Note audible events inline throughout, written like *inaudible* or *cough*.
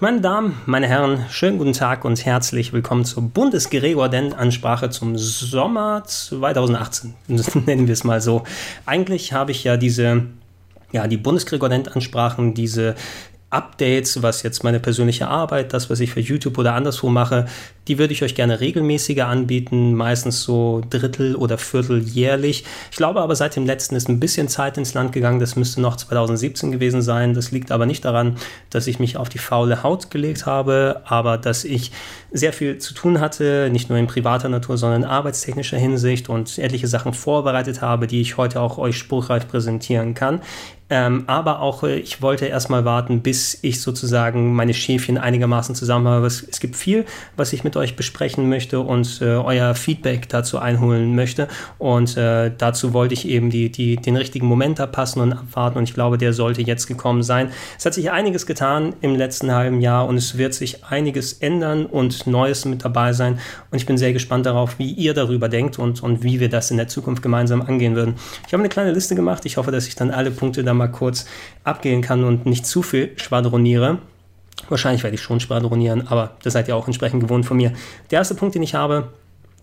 Meine Damen, meine Herren, schönen guten Tag und herzlich willkommen zur Bundesgregor-Ansprache zum Sommer 2018. *laughs* Nennen wir es mal so. Eigentlich habe ich ja diese, ja, die Bundesgregor-Ansprachen, diese Updates, was jetzt meine persönliche Arbeit, das, was ich für YouTube oder anderswo mache, die würde ich euch gerne regelmäßiger anbieten, meistens so Drittel oder Viertel jährlich. Ich glaube aber, seit dem letzten ist ein bisschen Zeit ins Land gegangen. Das müsste noch 2017 gewesen sein. Das liegt aber nicht daran, dass ich mich auf die faule Haut gelegt habe, aber dass ich sehr viel zu tun hatte, nicht nur in privater Natur, sondern in arbeitstechnischer Hinsicht und etliche Sachen vorbereitet habe, die ich heute auch euch spruchreif präsentieren kann. Ähm, aber auch, äh, ich wollte erstmal warten, bis ich sozusagen meine Schäfchen einigermaßen zusammen habe. Es, es gibt viel, was ich mit euch besprechen möchte und äh, euer Feedback dazu einholen möchte. Und äh, dazu wollte ich eben die, die, den richtigen Moment abpassen und abwarten. Und ich glaube, der sollte jetzt gekommen sein. Es hat sich einiges getan im letzten halben Jahr und es wird sich einiges ändern und Neues mit dabei sein. Und ich bin sehr gespannt darauf, wie ihr darüber denkt und, und wie wir das in der Zukunft gemeinsam angehen würden. Ich habe eine kleine Liste gemacht. Ich hoffe, dass ich dann alle Punkte da mal kurz abgehen kann und nicht zu viel schwadroniere. Wahrscheinlich werde ich schon schwadronieren, aber das seid ihr auch entsprechend gewohnt von mir. Der erste Punkt, den ich habe,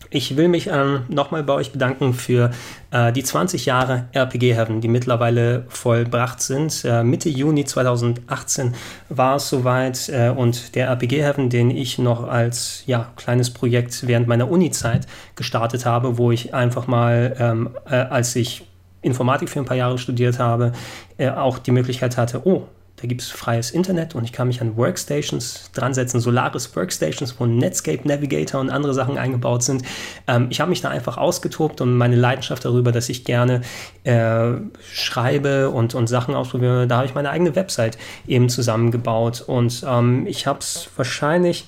ich will mich ähm, nochmal bei euch bedanken für äh, die 20 Jahre RPG Heaven, die mittlerweile vollbracht sind. Äh, Mitte Juni 2018 war es soweit äh, und der RPG Heaven, den ich noch als ja, kleines Projekt während meiner Uni-Zeit gestartet habe, wo ich einfach mal, ähm, äh, als ich Informatik für ein paar Jahre studiert habe, äh, auch die Möglichkeit hatte, oh, da gibt es freies Internet und ich kann mich an Workstations dran setzen, Solaris Workstations, wo Netscape Navigator und andere Sachen eingebaut sind. Ähm, ich habe mich da einfach ausgetobt und meine Leidenschaft darüber, dass ich gerne äh, schreibe und, und Sachen ausprobiere, da habe ich meine eigene Website eben zusammengebaut und ähm, ich habe es wahrscheinlich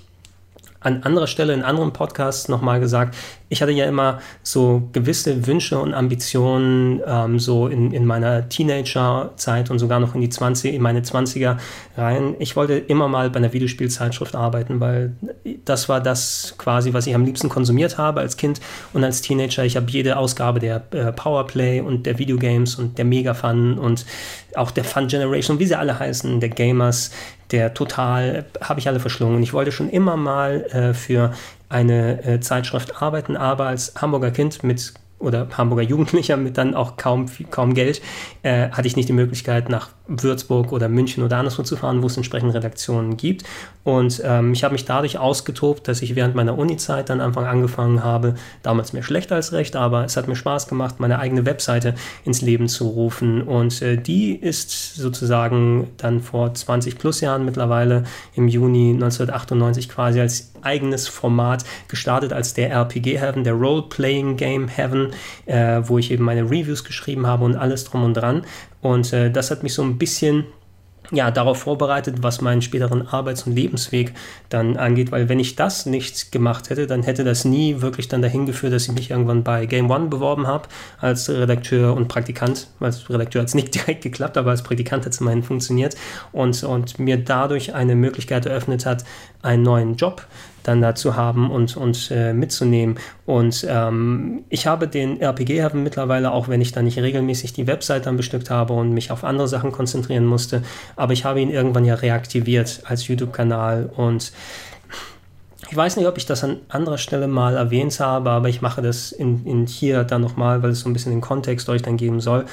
an anderer Stelle in anderen Podcasts nochmal gesagt, ich hatte ja immer so gewisse Wünsche und Ambitionen, ähm, so in, in meiner Teenagerzeit und sogar noch in die 20, in meine 20er rein. Ich wollte immer mal bei einer Videospielzeitschrift arbeiten, weil das war das quasi, was ich am liebsten konsumiert habe als Kind und als Teenager. Ich habe jede Ausgabe der äh, Powerplay und der Videogames und der Mega Fun und auch der Fun Generation, wie sie alle heißen, der Gamers, der Total, habe ich alle verschlungen. Und ich wollte schon immer mal äh, für eine äh, Zeitschrift arbeiten, aber als Hamburger Kind mit oder Hamburger Jugendlicher mit dann auch kaum, kaum Geld, äh, hatte ich nicht die Möglichkeit, nach Würzburg oder München oder anderswo zu fahren, wo es entsprechende Redaktionen gibt. Und ähm, ich habe mich dadurch ausgetobt, dass ich während meiner Uni-Zeit dann Anfang angefangen habe, damals mehr schlecht als recht, aber es hat mir Spaß gemacht, meine eigene Webseite ins Leben zu rufen. Und äh, die ist sozusagen dann vor 20 plus Jahren mittlerweile im Juni 1998 quasi als eigenes Format gestartet als der RPG Heaven, der Role-Playing Game Heaven, äh, wo ich eben meine Reviews geschrieben habe und alles drum und dran. Und äh, das hat mich so ein bisschen ja, darauf vorbereitet, was meinen späteren Arbeits- und Lebensweg dann angeht, weil wenn ich das nicht gemacht hätte, dann hätte das nie wirklich dann dahin geführt, dass ich mich irgendwann bei Game One beworben habe als Redakteur und Praktikant. Als Redakteur hat es nicht *laughs* direkt geklappt, aber als Praktikant hat es immerhin funktioniert und, und mir dadurch eine Möglichkeit eröffnet hat, einen neuen Job dann dazu haben und, und äh, mitzunehmen. Und ähm, ich habe den RPG-Haven mittlerweile, auch wenn ich dann nicht regelmäßig die Website dann bestückt habe und mich auf andere Sachen konzentrieren musste, aber ich habe ihn irgendwann ja reaktiviert als YouTube-Kanal und ich weiß nicht, ob ich das an anderer Stelle mal erwähnt habe, aber ich mache das in, in hier dann nochmal, weil es so ein bisschen den Kontext euch dann geben soll.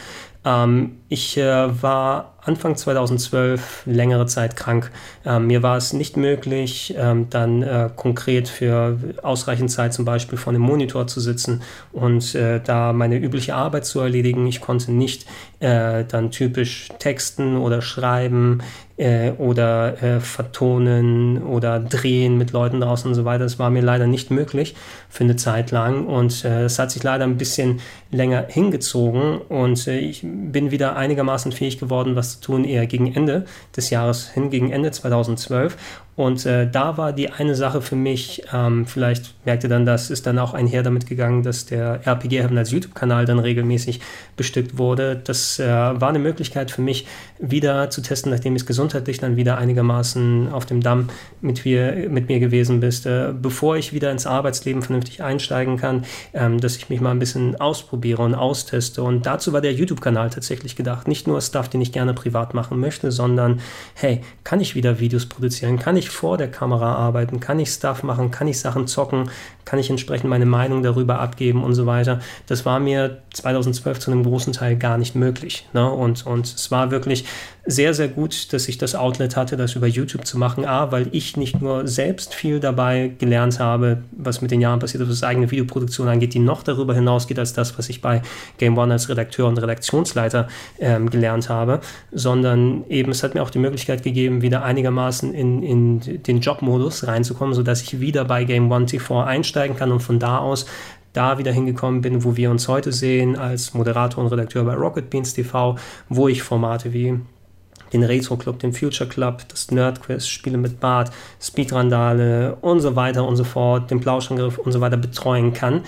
Ähm, ich äh, war Anfang 2012 längere Zeit krank. Ähm, mir war es nicht möglich, ähm, dann äh, konkret für ausreichend Zeit zum Beispiel vor einem Monitor zu sitzen und äh, da meine übliche Arbeit zu erledigen. Ich konnte nicht äh, dann typisch texten oder schreiben äh, oder äh, vertonen oder drehen mit Leuten draußen und so weiter. Das war mir leider nicht möglich für eine Zeit lang und es hat sich leider ein bisschen länger hingezogen und ich bin wieder einigermaßen fähig geworden, was zu tun, eher gegen Ende des Jahres hin, gegen Ende 2012. Und äh, da war die eine Sache für mich, ähm, vielleicht merkt ihr dann, das ist dann auch einher damit gegangen, dass der RPG Heaven als YouTube-Kanal dann regelmäßig bestückt wurde. Das äh, war eine Möglichkeit für mich, wieder zu testen, nachdem ich gesundheitlich dann wieder einigermaßen auf dem Damm mit mir, mit mir gewesen bist, äh, bevor ich wieder ins Arbeitsleben vernünftig einsteigen kann, ähm, dass ich mich mal ein bisschen ausprobiere und austeste. Und dazu war der YouTube-Kanal tatsächlich gedacht. Nicht nur Stuff, den ich gerne privat machen möchte, sondern hey, kann ich wieder Videos produzieren? Kann ich ich vor der Kamera arbeiten? Kann ich Stuff machen? Kann ich Sachen zocken? Kann ich entsprechend meine Meinung darüber abgeben und so weiter? Das war mir 2012 zu einem großen Teil gar nicht möglich. Ne? Und, und es war wirklich sehr, sehr gut, dass ich das Outlet hatte, das über YouTube zu machen. A, weil ich nicht nur selbst viel dabei gelernt habe, was mit den Jahren passiert was eigene Videoproduktion angeht, die noch darüber hinausgeht als das, was ich bei Game One als Redakteur und Redaktionsleiter ähm, gelernt habe, sondern eben es hat mir auch die Möglichkeit gegeben, wieder einigermaßen in, in den Jobmodus reinzukommen, sodass ich wieder bei Game One TV einsteigen kann und von da aus da wieder hingekommen bin, wo wir uns heute sehen als Moderator und Redakteur bei Rocket Beans TV, wo ich Formate wie den Retro Club, den Future Club, das Nerd Quiz, Spiele mit Bart, Speedrandale und so weiter und so fort, den Plauschangriff und so weiter betreuen kann.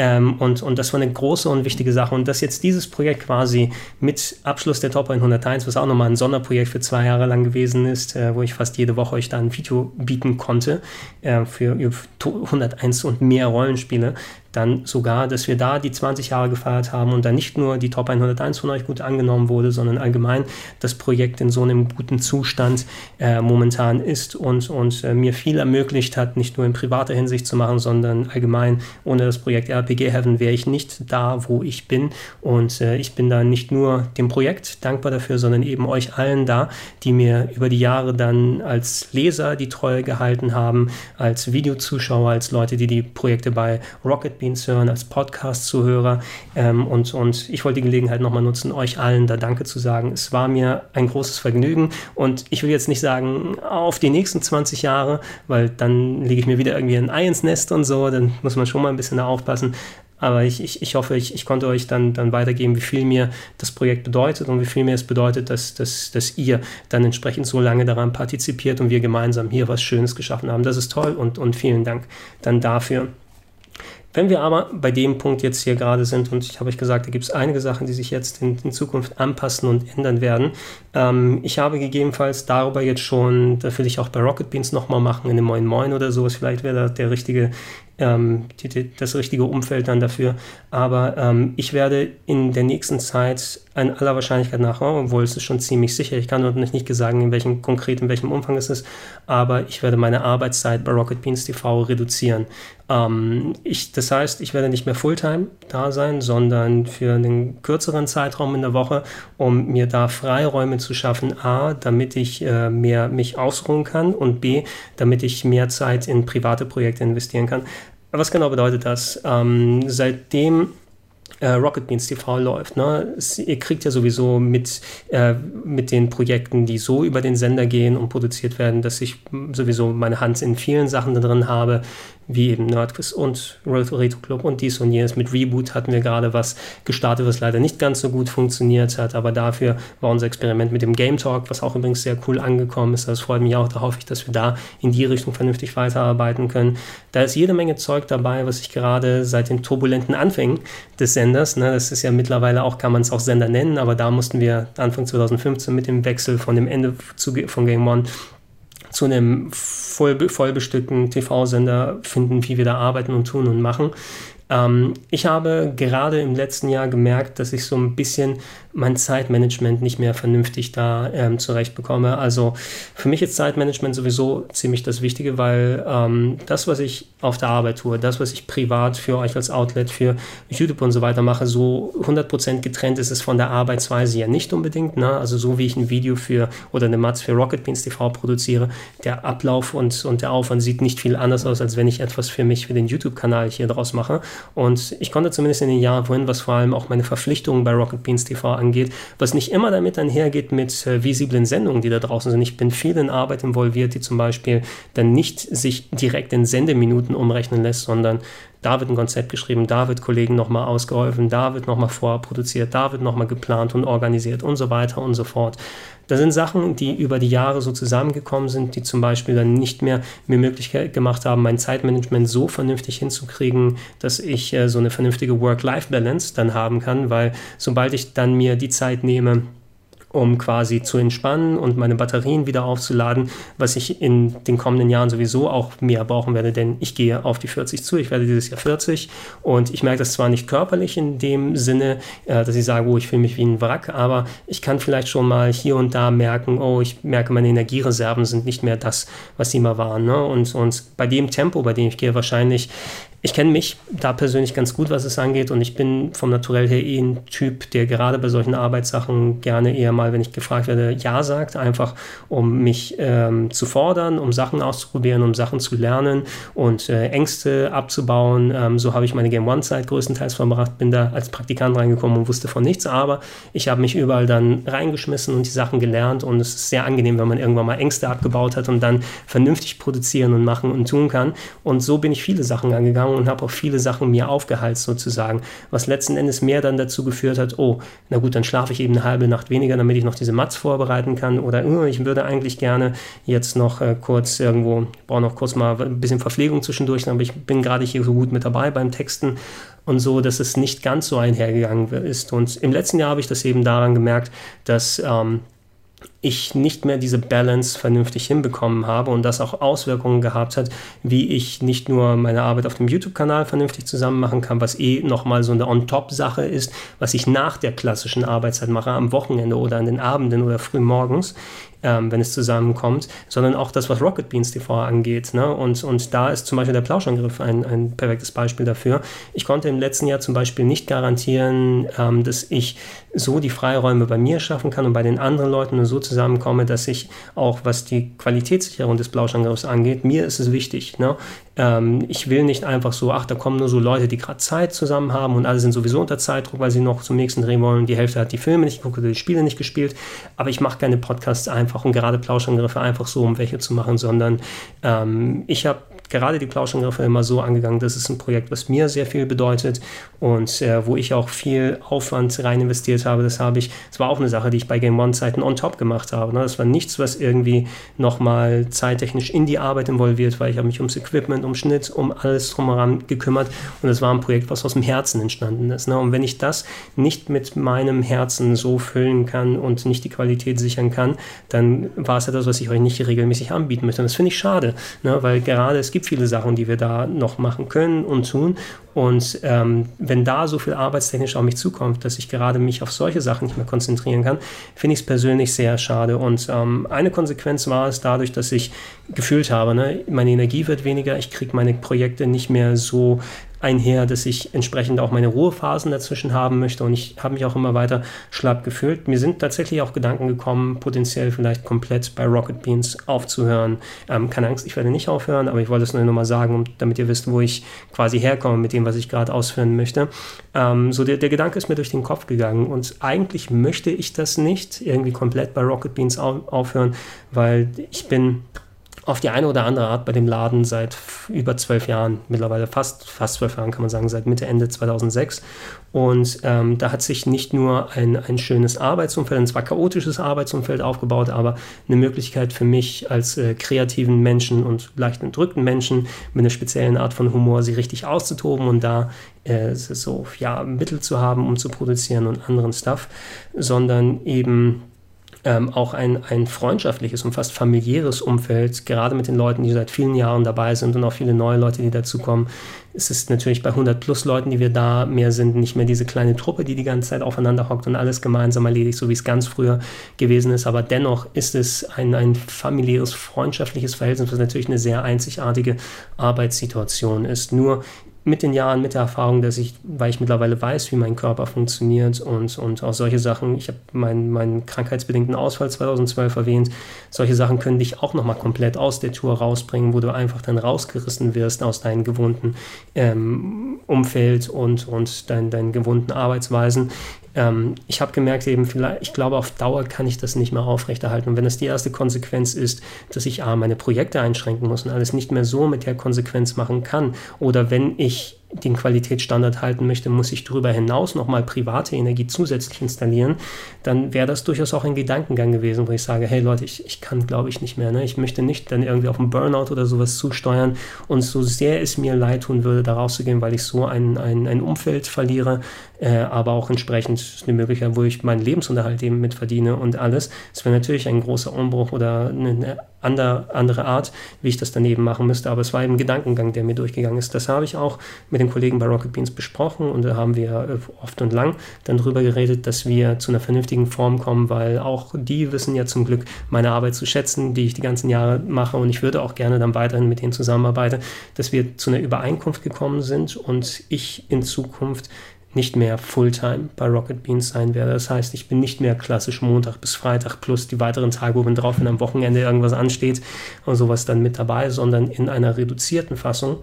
Ähm, und, und das war eine große und wichtige Sache. Und dass jetzt dieses Projekt quasi mit Abschluss der Top 101, was auch nochmal ein Sonderprojekt für zwei Jahre lang gewesen ist, äh, wo ich fast jede Woche euch da ein Video bieten konnte äh, für 101 und mehr Rollenspiele, dann sogar, dass wir da die 20 Jahre gefeiert haben und dann nicht nur die Top 101 von euch gut angenommen wurde, sondern allgemein das Projekt in so einem guten Zustand äh, momentan ist und, und äh, mir viel ermöglicht hat, nicht nur in privater Hinsicht zu machen, sondern allgemein ohne das Projekt RPG Heaven wäre ich nicht da, wo ich bin und äh, ich bin da nicht nur dem Projekt dankbar dafür, sondern eben euch allen da, die mir über die Jahre dann als Leser die Treue gehalten haben, als Videozuschauer, als Leute, die die Projekte bei Rocket Beans hören, als Podcast-Zuhörer. Ähm, und, und ich wollte die Gelegenheit nochmal nutzen, euch allen da Danke zu sagen. Es war mir ein großes Vergnügen und ich will jetzt nicht sagen, auf die nächsten 20 Jahre, weil dann lege ich mir wieder irgendwie ein Ei ins Nest und so, dann muss man schon mal ein bisschen da aufpassen. Aber ich, ich, ich hoffe, ich, ich konnte euch dann, dann weitergeben, wie viel mir das Projekt bedeutet und wie viel mir es bedeutet, dass, dass, dass ihr dann entsprechend so lange daran partizipiert und wir gemeinsam hier was Schönes geschaffen haben. Das ist toll und, und vielen Dank dann dafür. Wenn wir aber bei dem Punkt jetzt hier gerade sind, und ich habe euch gesagt, da gibt es einige Sachen, die sich jetzt in, in Zukunft anpassen und ändern werden. Ähm, ich habe gegebenenfalls darüber jetzt schon, da will ich auch bei Rocket Beans nochmal machen, in dem Moin Moin oder sowas, vielleicht wäre da der richtige ähm, die, die, das richtige Umfeld dann dafür. Aber ähm, ich werde in der nächsten Zeit in aller Wahrscheinlichkeit nach, obwohl es ist schon ziemlich sicher, ich kann noch nicht sagen, in welchem konkret, in welchem Umfang es ist, aber ich werde meine Arbeitszeit bei Rocket Beans TV reduzieren. Ähm, ich, das heißt, ich werde nicht mehr Fulltime da sein, sondern für einen kürzeren Zeitraum in der Woche, um mir da Freiräume zu schaffen, a, damit ich äh, mehr mich ausruhen kann und b, damit ich mehr Zeit in private Projekte investieren kann. Was genau bedeutet das? Ähm, seitdem äh, Rocket Beans TV läuft. Ne? Es, ihr kriegt ja sowieso mit, äh, mit den Projekten, die so über den Sender gehen und produziert werden, dass ich sowieso meine Hand in vielen Sachen drin habe, wie eben Nerdquiz und Retro Club und dies und jenes. Mit Reboot hatten wir gerade was gestartet, was leider nicht ganz so gut funktioniert hat, aber dafür war unser Experiment mit dem Game Talk, was auch übrigens sehr cool angekommen ist. Das freut mich auch, da hoffe ich, dass wir da in die Richtung vernünftig weiterarbeiten können. Da ist jede Menge Zeug dabei, was ich gerade seit den turbulenten Anfängen des Senders, ne, das ist ja mittlerweile auch, kann man es auch Sender nennen, aber da mussten wir Anfang 2015 mit dem Wechsel von dem Ende zu, von Game One zu einem voll, vollbestückten TV-Sender finden, wie wir da arbeiten und tun und machen. Ähm, ich habe gerade im letzten Jahr gemerkt, dass ich so ein bisschen mein Zeitmanagement nicht mehr vernünftig da ähm, zurechtbekomme. Also für mich ist Zeitmanagement sowieso ziemlich das Wichtige, weil ähm, das, was ich auf der Arbeit tue, das, was ich privat für euch als Outlet, für YouTube und so weiter mache, so 100% getrennt ist es von der Arbeitsweise ja nicht unbedingt. Ne? Also so wie ich ein Video für oder eine Matz für Rocket Beans TV produziere, der Ablauf und, und der Aufwand sieht nicht viel anders aus, als wenn ich etwas für mich, für den YouTube-Kanal hier draus mache. Und ich konnte zumindest in den Jahren vorhin, was vor allem auch meine Verpflichtungen bei Rocket Beans TV angeht, was nicht immer damit einhergeht mit äh, visiblen Sendungen, die da draußen sind. Ich bin viel in Arbeit involviert, die zum Beispiel dann nicht sich direkt in Sendeminuten umrechnen lässt, sondern da wird ein Konzept geschrieben, da wird Kollegen nochmal ausgeholfen, da wird nochmal vorproduziert, da wird nochmal geplant und organisiert und so weiter und so fort. Das sind Sachen, die über die Jahre so zusammengekommen sind, die zum Beispiel dann nicht mehr mir Möglichkeit gemacht haben, mein Zeitmanagement so vernünftig hinzukriegen, dass ich äh, so eine vernünftige Work-Life-Balance dann haben kann, weil sobald ich dann mir die Zeit nehme, um quasi zu entspannen und meine Batterien wieder aufzuladen, was ich in den kommenden Jahren sowieso auch mehr brauchen werde, denn ich gehe auf die 40 zu. Ich werde dieses Jahr 40 und ich merke das zwar nicht körperlich in dem Sinne, äh, dass ich sage, oh, ich fühle mich wie ein Wrack, aber ich kann vielleicht schon mal hier und da merken, oh, ich merke, meine Energiereserven sind nicht mehr das, was sie mal waren. Ne? Und, und bei dem Tempo, bei dem ich gehe, wahrscheinlich ich kenne mich da persönlich ganz gut, was es angeht und ich bin vom Naturell her eh ein Typ, der gerade bei solchen Arbeitssachen gerne eher mal, wenn ich gefragt werde, Ja sagt, einfach um mich ähm, zu fordern, um Sachen auszuprobieren, um Sachen zu lernen und äh, Ängste abzubauen. Ähm, so habe ich meine Game One-Zeit größtenteils verbracht, bin da als Praktikant reingekommen und wusste von nichts, aber ich habe mich überall dann reingeschmissen und die Sachen gelernt und es ist sehr angenehm, wenn man irgendwann mal Ängste abgebaut hat und dann vernünftig produzieren und machen und tun kann. Und so bin ich viele Sachen angegangen gegangen und habe auch viele Sachen mir aufgeheizt sozusagen, was letzten Endes mehr dann dazu geführt hat, oh, na gut, dann schlafe ich eben eine halbe Nacht weniger, damit ich noch diese Mats vorbereiten kann oder oh, ich würde eigentlich gerne jetzt noch äh, kurz irgendwo, brauche noch kurz mal ein bisschen Verpflegung zwischendurch, aber ich bin gerade hier so gut mit dabei beim Texten und so, dass es nicht ganz so einhergegangen ist. Und im letzten Jahr habe ich das eben daran gemerkt, dass ähm, ich nicht mehr diese Balance vernünftig hinbekommen habe und das auch Auswirkungen gehabt hat, wie ich nicht nur meine Arbeit auf dem YouTube-Kanal vernünftig zusammen machen kann, was eh nochmal so eine On-Top-Sache ist, was ich nach der klassischen Arbeitszeit mache, am Wochenende oder an den Abenden oder früh morgens, ähm, wenn es zusammenkommt, sondern auch das, was Rocket Beans TV angeht. Ne? Und, und da ist zum Beispiel der Plauschangriff ein, ein perfektes Beispiel dafür. Ich konnte im letzten Jahr zum Beispiel nicht garantieren, ähm, dass ich so die Freiräume bei mir schaffen kann und bei den anderen Leuten nur so zusammenkomme, dass ich auch, was die Qualitätssicherung des Blauschangriffs angeht, mir ist es wichtig. Ne? Ähm, ich will nicht einfach so, ach, da kommen nur so Leute, die gerade Zeit zusammen haben und alle sind sowieso unter Zeitdruck, weil sie noch zum nächsten drehen wollen. Die Hälfte hat die Filme nicht geguckt oder die Spiele nicht gespielt. Aber ich mache keine Podcasts einfach und gerade Plauschangriffe einfach so, um welche zu machen, sondern ähm, ich habe gerade die Plauschangriffe immer so angegangen, das ist ein Projekt, was mir sehr viel bedeutet und äh, wo ich auch viel Aufwand rein investiert habe. Das habe ich, das war auch eine Sache, die ich bei Game One Zeiten on top gemacht habe. Ne? Das war nichts, was irgendwie nochmal zeittechnisch in die Arbeit involviert war. Ich habe mich ums Equipment, um Schnitt, um alles drumherum gekümmert und es war ein Projekt, was aus dem Herzen entstanden ist. Ne? Und wenn ich das nicht mit meinem Herzen so füllen kann und nicht die Qualität sichern kann, dann war es etwas, was ich euch nicht regelmäßig anbieten möchte. Und das finde ich schade, ne? weil gerade es gibt gibt viele Sachen, die wir da noch machen können und tun. Und ähm, wenn da so viel arbeitstechnisch auf mich zukommt, dass ich gerade mich auf solche Sachen nicht mehr konzentrieren kann, finde ich es persönlich sehr schade. Und ähm, eine Konsequenz war es dadurch, dass ich gefühlt habe, ne, meine Energie wird weniger, ich kriege meine Projekte nicht mehr so einher, dass ich entsprechend auch meine Ruhephasen dazwischen haben möchte und ich habe mich auch immer weiter schlapp gefühlt. Mir sind tatsächlich auch Gedanken gekommen, potenziell vielleicht komplett bei Rocket Beans aufzuhören. Ähm, keine Angst, ich werde nicht aufhören, aber ich wollte es nur noch mal sagen, damit ihr wisst, wo ich quasi herkomme mit dem, was ich gerade ausführen möchte. Ähm, so der, der Gedanke ist mir durch den Kopf gegangen und eigentlich möchte ich das nicht irgendwie komplett bei Rocket Beans aufhören, weil ich bin auf die eine oder andere Art bei dem Laden seit über zwölf Jahren, mittlerweile fast, fast zwölf Jahren kann man sagen, seit Mitte, Ende 2006. Und ähm, da hat sich nicht nur ein, ein schönes Arbeitsumfeld, ein zwar chaotisches Arbeitsumfeld aufgebaut, aber eine Möglichkeit für mich als äh, kreativen Menschen und leicht entrückten Menschen mit einer speziellen Art von Humor, sie richtig auszutoben und da äh, so ja, Mittel zu haben, um zu produzieren und anderen Stuff, sondern eben ähm, auch ein, ein freundschaftliches und fast familiäres Umfeld, gerade mit den Leuten, die seit vielen Jahren dabei sind und auch viele neue Leute, die dazukommen. Es ist natürlich bei 100 plus Leuten, die wir da mehr sind, nicht mehr diese kleine Truppe, die die ganze Zeit aufeinander hockt und alles gemeinsam erledigt, so wie es ganz früher gewesen ist. Aber dennoch ist es ein, ein familiäres, freundschaftliches Verhältnis, was natürlich eine sehr einzigartige Arbeitssituation ist. Nur mit den Jahren, mit der Erfahrung, dass ich, weil ich mittlerweile weiß, wie mein Körper funktioniert und, und auch solche Sachen, ich habe meinen, meinen krankheitsbedingten Ausfall 2012 erwähnt, solche Sachen können dich auch nochmal komplett aus der Tour rausbringen, wo du einfach dann rausgerissen wirst aus deinem gewohnten ähm, Umfeld und, und dein, deinen gewohnten Arbeitsweisen ähm, ich habe gemerkt, eben vielleicht, ich glaube, auf Dauer kann ich das nicht mehr aufrechterhalten. Und wenn das die erste Konsequenz ist, dass ich A, meine Projekte einschränken muss und alles nicht mehr so mit der Konsequenz machen kann, oder wenn ich den Qualitätsstandard halten möchte, muss ich darüber hinaus nochmal private Energie zusätzlich installieren, dann wäre das durchaus auch ein Gedankengang gewesen, wo ich sage, hey Leute, ich, ich kann, glaube ich, nicht mehr. Ne? Ich möchte nicht dann irgendwie auf einen Burnout oder sowas zusteuern und so sehr es mir leid tun würde, da rauszugehen, weil ich so ein, ein, ein Umfeld verliere, äh, aber auch entsprechend eine Möglichkeit, wo ich meinen Lebensunterhalt eben mit verdiene und alles. Es wäre natürlich ein großer Umbruch oder eine andere, andere Art, wie ich das daneben machen müsste, aber es war eben ein Gedankengang, der mir durchgegangen ist. Das habe ich auch mit den Kollegen bei Rocket Beans besprochen und da haben wir äh, oft und lang dann darüber geredet, dass wir zu einer vernünftigen Form kommen, weil auch die wissen ja zum Glück meine Arbeit zu schätzen, die ich die ganzen Jahre mache und ich würde auch gerne dann weiterhin mit denen zusammenarbeiten, dass wir zu einer Übereinkunft gekommen sind und ich in Zukunft nicht mehr Fulltime bei Rocket Beans sein werde. Das heißt, ich bin nicht mehr klassisch Montag bis Freitag plus die weiteren Tage oben drauf, wenn am Wochenende irgendwas ansteht und sowas dann mit dabei, sondern in einer reduzierten Fassung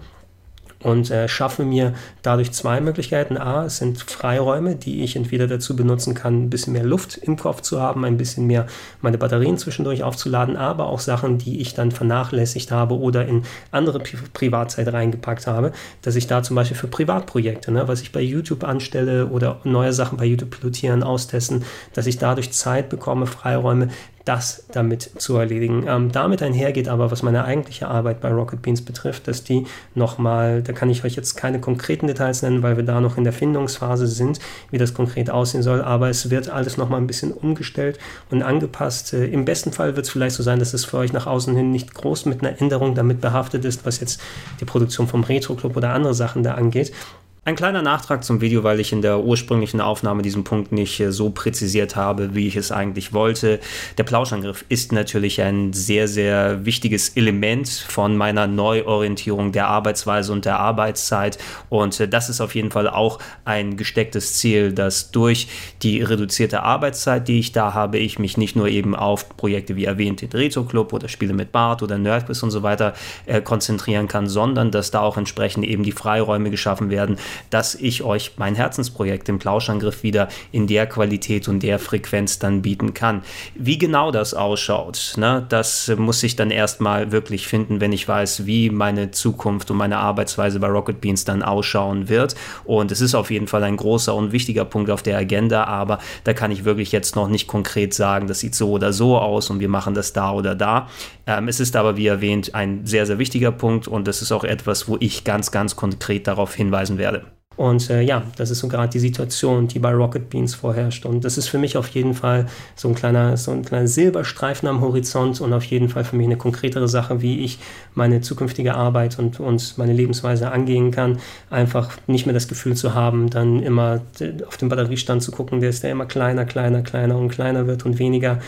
und äh, schaffe mir dadurch zwei Möglichkeiten. A, es sind Freiräume, die ich entweder dazu benutzen kann, ein bisschen mehr Luft im Kopf zu haben, ein bisschen mehr meine Batterien zwischendurch aufzuladen, aber auch Sachen, die ich dann vernachlässigt habe oder in andere Pri Privatzeit reingepackt habe, dass ich da zum Beispiel für Privatprojekte, ne, was ich bei YouTube anstelle oder neue Sachen bei YouTube pilotieren, austesten, dass ich dadurch Zeit bekomme, Freiräume, das damit zu erledigen. Ähm, damit einhergeht aber, was meine eigentliche Arbeit bei Rocket Beans betrifft, dass die nochmal, da kann ich euch jetzt keine konkreten Details nennen, weil wir da noch in der Findungsphase sind, wie das konkret aussehen soll, aber es wird alles nochmal ein bisschen umgestellt und angepasst. Äh, Im besten Fall wird es vielleicht so sein, dass es für euch nach außen hin nicht groß mit einer Änderung damit behaftet ist, was jetzt die Produktion vom Retro Club oder andere Sachen da angeht. Ein kleiner Nachtrag zum Video, weil ich in der ursprünglichen Aufnahme diesen Punkt nicht äh, so präzisiert habe, wie ich es eigentlich wollte. Der Plauschangriff ist natürlich ein sehr, sehr wichtiges Element von meiner Neuorientierung der Arbeitsweise und der Arbeitszeit. Und äh, das ist auf jeden Fall auch ein gestecktes Ziel, dass durch die reduzierte Arbeitszeit, die ich da habe, ich mich nicht nur eben auf Projekte wie erwähnt, den Retro Club oder Spiele mit Bart oder Nerdquiz und so weiter äh, konzentrieren kann, sondern dass da auch entsprechend eben die Freiräume geschaffen werden, dass ich euch mein Herzensprojekt, den Plauschangriff, wieder in der Qualität und der Frequenz dann bieten kann. Wie genau das ausschaut, ne, das muss ich dann erstmal wirklich finden, wenn ich weiß, wie meine Zukunft und meine Arbeitsweise bei Rocket Beans dann ausschauen wird. Und es ist auf jeden Fall ein großer und wichtiger Punkt auf der Agenda, aber da kann ich wirklich jetzt noch nicht konkret sagen, das sieht so oder so aus und wir machen das da oder da. Ähm, es ist aber, wie erwähnt, ein sehr, sehr wichtiger Punkt und das ist auch etwas, wo ich ganz, ganz konkret darauf hinweisen werde. Und äh, ja, das ist so gerade die Situation, die bei Rocket Beans vorherrscht. Und das ist für mich auf jeden Fall so ein kleiner, so ein kleiner Silberstreifen am Horizont und auf jeden Fall für mich eine konkretere Sache, wie ich meine zukünftige Arbeit und, und meine Lebensweise angehen kann. Einfach nicht mehr das Gefühl zu haben, dann immer auf den Batteriestand zu gucken, der ist der immer kleiner, kleiner, kleiner und kleiner wird und weniger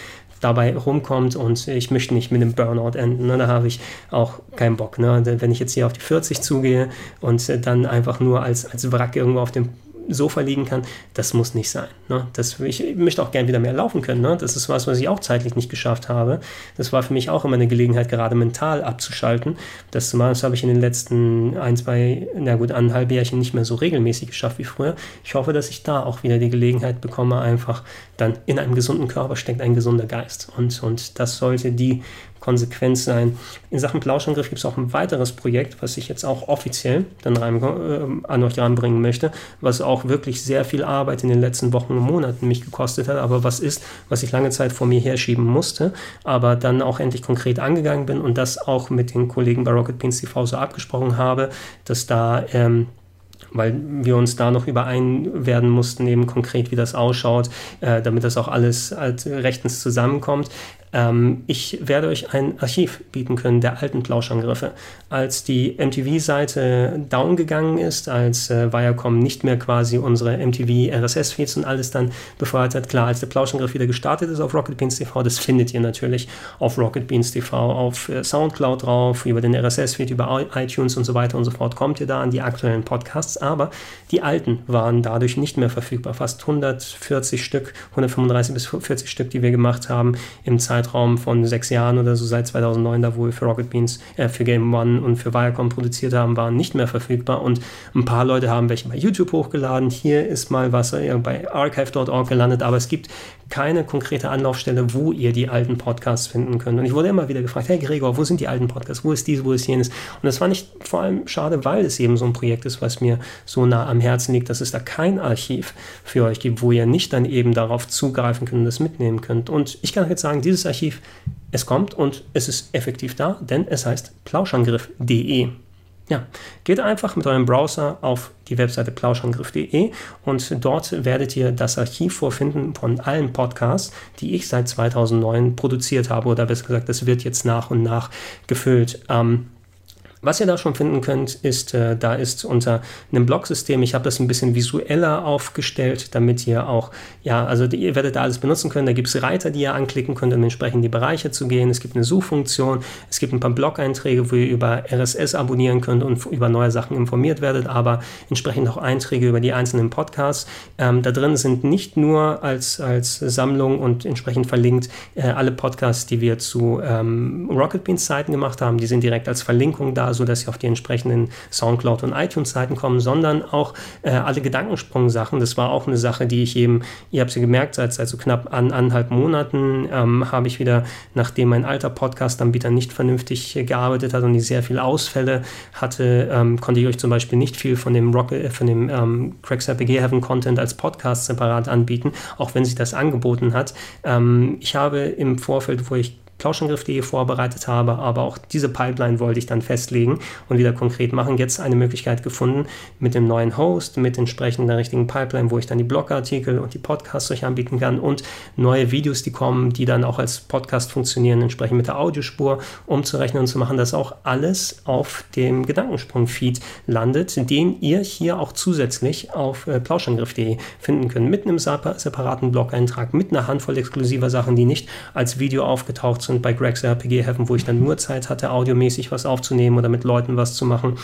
dabei rumkommt und ich möchte nicht mit einem Burnout enden. Ne? Da habe ich auch keinen Bock. Ne? Wenn ich jetzt hier auf die 40 zugehe und dann einfach nur als, als Wrack irgendwo auf dem Sofa liegen kann, das muss nicht sein. Ne? Das, ich möchte auch gern wieder mehr laufen können. Ne? Das ist was, was ich auch zeitlich nicht geschafft habe. Das war für mich auch immer eine Gelegenheit, gerade mental abzuschalten. Das, das habe ich in den letzten ein, zwei, na gut, eineinhalb Jährchen nicht mehr so regelmäßig geschafft wie früher. Ich hoffe, dass ich da auch wieder die Gelegenheit bekomme, einfach dann in einem gesunden Körper steckt ein gesunder Geist. Und, und das sollte die Konsequenz sein. In Sachen Plauschangriff gibt es auch ein weiteres Projekt, was ich jetzt auch offiziell dann rein, äh, an euch ranbringen möchte, was auch wirklich sehr viel Arbeit in den letzten Wochen und Monaten mich gekostet hat, aber was ist, was ich lange Zeit vor mir herschieben musste, aber dann auch endlich konkret angegangen bin und das auch mit den Kollegen bei Rocket Beans TV so abgesprochen habe, dass da ähm, weil wir uns da noch überein werden mussten, eben konkret, wie das ausschaut, äh, damit das auch alles halt rechtens zusammenkommt. Ähm, ich werde euch ein Archiv bieten können der alten Plauschangriffe. Als die MTV-Seite down gegangen ist, als äh, Viacom nicht mehr quasi unsere MTV-RSS-Feeds und alles dann befeuert hat, klar, als der Plauschangriff wieder gestartet ist auf Rocket Beans TV, das findet ihr natürlich auf Rocket Beans TV, auf äh, Soundcloud drauf, über den RSS-Feed, über iTunes und so weiter und so fort, kommt ihr da an die aktuellen Podcasts, aber die alten waren dadurch nicht mehr verfügbar. Fast 140 Stück, 135 bis 40 Stück, die wir gemacht haben im Zeitraum Zeitraum von sechs Jahren oder so seit 2009, da wo wir für Rocket Beans, äh, für Game One und für Viacom produziert haben, waren nicht mehr verfügbar und ein paar Leute haben welche bei YouTube hochgeladen. Hier ist mal was bei archive.org gelandet, aber es gibt keine konkrete Anlaufstelle, wo ihr die alten Podcasts finden könnt. Und ich wurde immer wieder gefragt, hey Gregor, wo sind die alten Podcasts? Wo ist dies, wo ist jenes? Und das war nicht vor allem schade, weil es eben so ein Projekt ist, was mir so nah am Herzen liegt, dass es da kein Archiv für euch gibt, wo ihr nicht dann eben darauf zugreifen könnt und das mitnehmen könnt. Und ich kann jetzt sagen, dieses Archiv, es kommt und es ist effektiv da, denn es heißt plauschangriff.de. Ja, geht einfach mit eurem Browser auf die Webseite plauschangriff.de und dort werdet ihr das Archiv vorfinden von allen Podcasts, die ich seit 2009 produziert habe oder besser gesagt, das wird jetzt nach und nach gefüllt. Ähm, was ihr da schon finden könnt, ist, äh, da ist unter einem Blogsystem, ich habe das ein bisschen visueller aufgestellt, damit ihr auch, ja, also ihr werdet da alles benutzen können. Da gibt es Reiter, die ihr anklicken könnt, um entsprechend die Bereiche zu gehen. Es gibt eine Suchfunktion, es gibt ein paar Blog-Einträge, wo ihr über RSS abonnieren könnt und über neue Sachen informiert werdet, aber entsprechend auch Einträge über die einzelnen Podcasts. Ähm, da drin sind nicht nur als, als Sammlung und entsprechend verlinkt äh, alle Podcasts, die wir zu ähm, Rocket Beans Seiten gemacht haben, die sind direkt als Verlinkung da sodass sie auf die entsprechenden Soundcloud- und iTunes-Seiten kommen, sondern auch äh, alle Gedankensprung-Sachen. Das war auch eine Sache, die ich eben, ihr habt sie gemerkt, seit, seit so knapp an, anderthalb Monaten ähm, habe ich wieder, nachdem mein alter Podcast-Anbieter nicht vernünftig gearbeitet hat und die sehr viele Ausfälle hatte, ähm, konnte ich euch zum Beispiel nicht viel von dem, Rock, äh, von dem ähm, Craig's RPG Heaven Content als Podcast separat anbieten, auch wenn sich das angeboten hat. Ähm, ich habe im Vorfeld, wo ich Plauschangriff.de vorbereitet habe, aber auch diese Pipeline wollte ich dann festlegen und wieder konkret machen. Jetzt eine Möglichkeit gefunden mit dem neuen Host, mit entsprechender richtigen Pipeline, wo ich dann die Blogartikel und die Podcasts euch anbieten kann und neue Videos, die kommen, die dann auch als Podcast funktionieren, entsprechend mit der Audiospur umzurechnen und zu machen, dass auch alles auf dem Gedankensprung-Feed landet, den ihr hier auch zusätzlich auf äh, plauschangriff.de finden könnt, mit einem separaten Blog-Eintrag, mit einer Handvoll exklusiver Sachen, die nicht als Video aufgetaucht sind und bei Greg's RPG Heaven, wo ich dann nur Zeit hatte, audiomäßig was aufzunehmen oder mit Leuten was zu machen.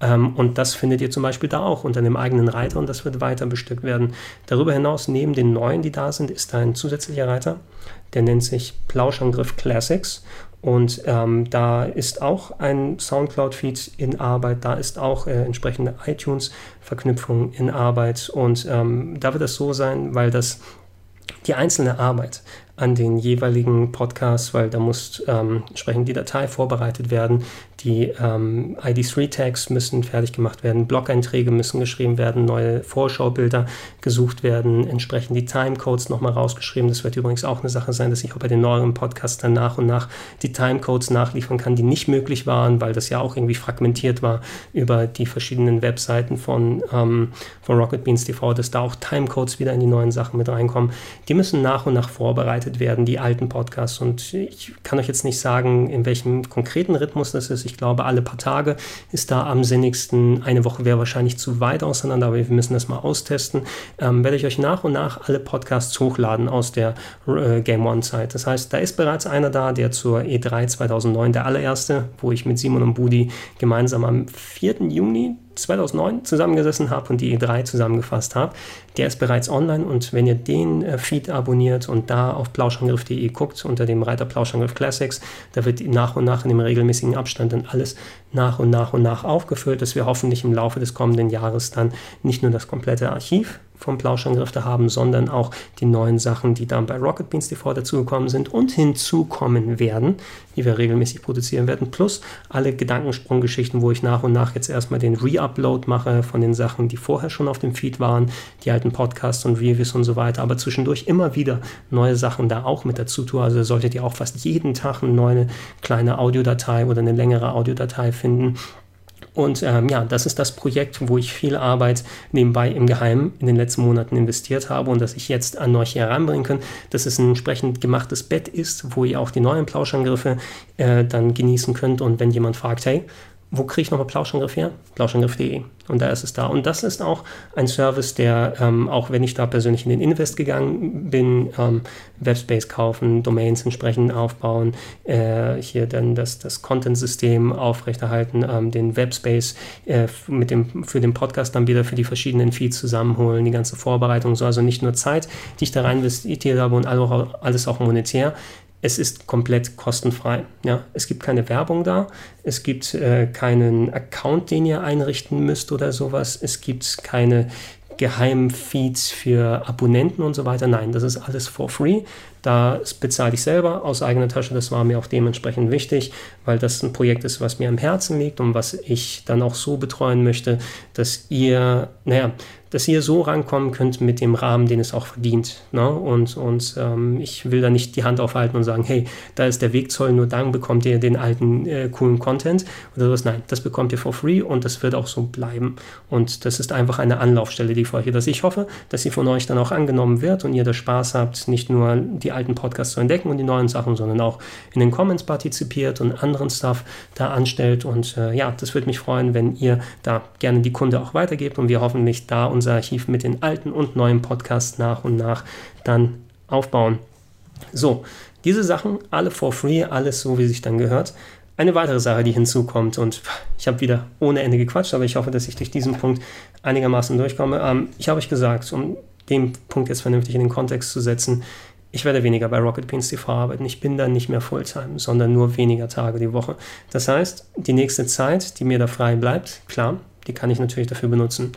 Ähm, und das findet ihr zum Beispiel da auch unter dem eigenen Reiter und das wird weiter bestückt werden. Darüber hinaus, neben den neuen, die da sind, ist da ein zusätzlicher Reiter, der nennt sich Plauschangriff Classics. Und ähm, da ist auch ein Soundcloud-Feed in Arbeit, da ist auch äh, entsprechende iTunes-Verknüpfung in Arbeit. Und ähm, da wird es so sein, weil das die einzelne Arbeit an den jeweiligen Podcasts, weil da muss ähm, entsprechend die Datei vorbereitet werden. Die ähm, ID3-Tags müssen fertig gemacht werden, Blog-Einträge müssen geschrieben werden, neue Vorschaubilder gesucht werden, entsprechend die Timecodes nochmal rausgeschrieben. Das wird übrigens auch eine Sache sein, dass ich auch bei den neueren Podcasts dann nach und nach die Timecodes nachliefern kann, die nicht möglich waren, weil das ja auch irgendwie fragmentiert war über die verschiedenen Webseiten von, ähm, von Rocket Beans TV, dass da auch Timecodes wieder in die neuen Sachen mit reinkommen. Die müssen nach und nach vorbereitet werden, die alten Podcasts. Und ich kann euch jetzt nicht sagen, in welchem konkreten Rhythmus das ist. Ich glaube, alle paar Tage ist da am sinnigsten. Eine Woche wäre wahrscheinlich zu weit auseinander, aber wir müssen das mal austesten. Ähm, werde ich euch nach und nach alle Podcasts hochladen aus der äh, Game One-Zeit. Das heißt, da ist bereits einer da, der zur E3 2009, der allererste, wo ich mit Simon und Budi gemeinsam am 4. Juni 2009 zusammengesessen habe und die E3 zusammengefasst habe. Der ist bereits online und wenn ihr den äh, Feed abonniert und da auf plauschangriff.de guckt, unter dem Reiter Plauschangriff Classics, da wird nach und nach in dem regelmäßigen Abstand dann alles nach und nach und nach aufgefüllt, dass wir hoffentlich im Laufe des kommenden Jahres dann nicht nur das komplette Archiv vom Plauschangriff da haben, sondern auch die neuen Sachen, die dann bei Rocket Beans TV dazugekommen sind und hinzukommen werden, die wir regelmäßig produzieren werden, plus alle Gedankensprunggeschichten, wo ich nach und nach jetzt erstmal den Re-Upload mache von den Sachen, die vorher schon auf dem Feed waren, die alten Podcasts und Reviews und so weiter, aber zwischendurch immer wieder neue Sachen da auch mit dazu tun. Also solltet ihr auch fast jeden Tag eine neue kleine Audiodatei oder eine längere Audiodatei finden und ähm, ja, das ist das Projekt, wo ich viel Arbeit nebenbei im Geheimen in den letzten Monaten investiert habe und das ich jetzt an euch heranbringen kann, dass es ein entsprechend gemachtes Bett ist, wo ihr auch die neuen Plauschangriffe äh, dann genießen könnt. Und wenn jemand fragt, hey, wo kriege ich nochmal Plauschangriff her? Plauschangriff.de. Und da ist es da. Und das ist auch ein Service, der, ähm, auch wenn ich da persönlich in den Invest gegangen bin, ähm, Webspace kaufen, Domains entsprechend aufbauen, äh, hier dann das, das Content-System aufrechterhalten, ähm, den Webspace äh, mit dem, für den Podcast dann wieder für die verschiedenen Feeds zusammenholen, die ganze Vorbereitung, so also nicht nur Zeit, die ich da rein investiert habe und alles auch monetär, es ist komplett kostenfrei. Ja, es gibt keine Werbung da, es gibt äh, keinen Account, den ihr einrichten müsst oder sowas. Es gibt keine geheimen Feeds für Abonnenten und so weiter. Nein, das ist alles for free. Das bezahle ich selber aus eigener Tasche. Das war mir auch dementsprechend wichtig, weil das ein Projekt ist, was mir am Herzen liegt und was ich dann auch so betreuen möchte, dass ihr, naja, dass ihr so rankommen könnt mit dem Rahmen, den es auch verdient. Ne? Und, und ähm, ich will da nicht die Hand aufhalten und sagen, hey, da ist der Wegzoll, nur dann bekommt ihr den alten äh, coolen Content oder sowas. Nein, das bekommt ihr for free und das wird auch so bleiben. Und das ist einfach eine Anlaufstelle, die für euch ist. Ich hoffe, dass sie von euch dann auch angenommen wird und ihr da Spaß habt, nicht nur die alten Podcasts zu entdecken und die neuen Sachen, sondern auch in den Comments partizipiert und anderen Stuff da anstellt. Und äh, ja, das würde mich freuen, wenn ihr da gerne die Kunde auch weitergebt und wir hoffentlich da unser Archiv mit den alten und neuen Podcasts nach und nach dann aufbauen. So, diese Sachen alle for free, alles so, wie sich dann gehört. Eine weitere Sache, die hinzukommt, und ich habe wieder ohne Ende gequatscht, aber ich hoffe, dass ich durch diesen Punkt einigermaßen durchkomme. Ähm, ich habe euch gesagt, um den Punkt jetzt vernünftig in den Kontext zu setzen, ich werde weniger bei Rocket Beans TV arbeiten. Ich bin dann nicht mehr Fulltime, sondern nur weniger Tage die Woche. Das heißt, die nächste Zeit, die mir da frei bleibt, klar, die kann ich natürlich dafür benutzen,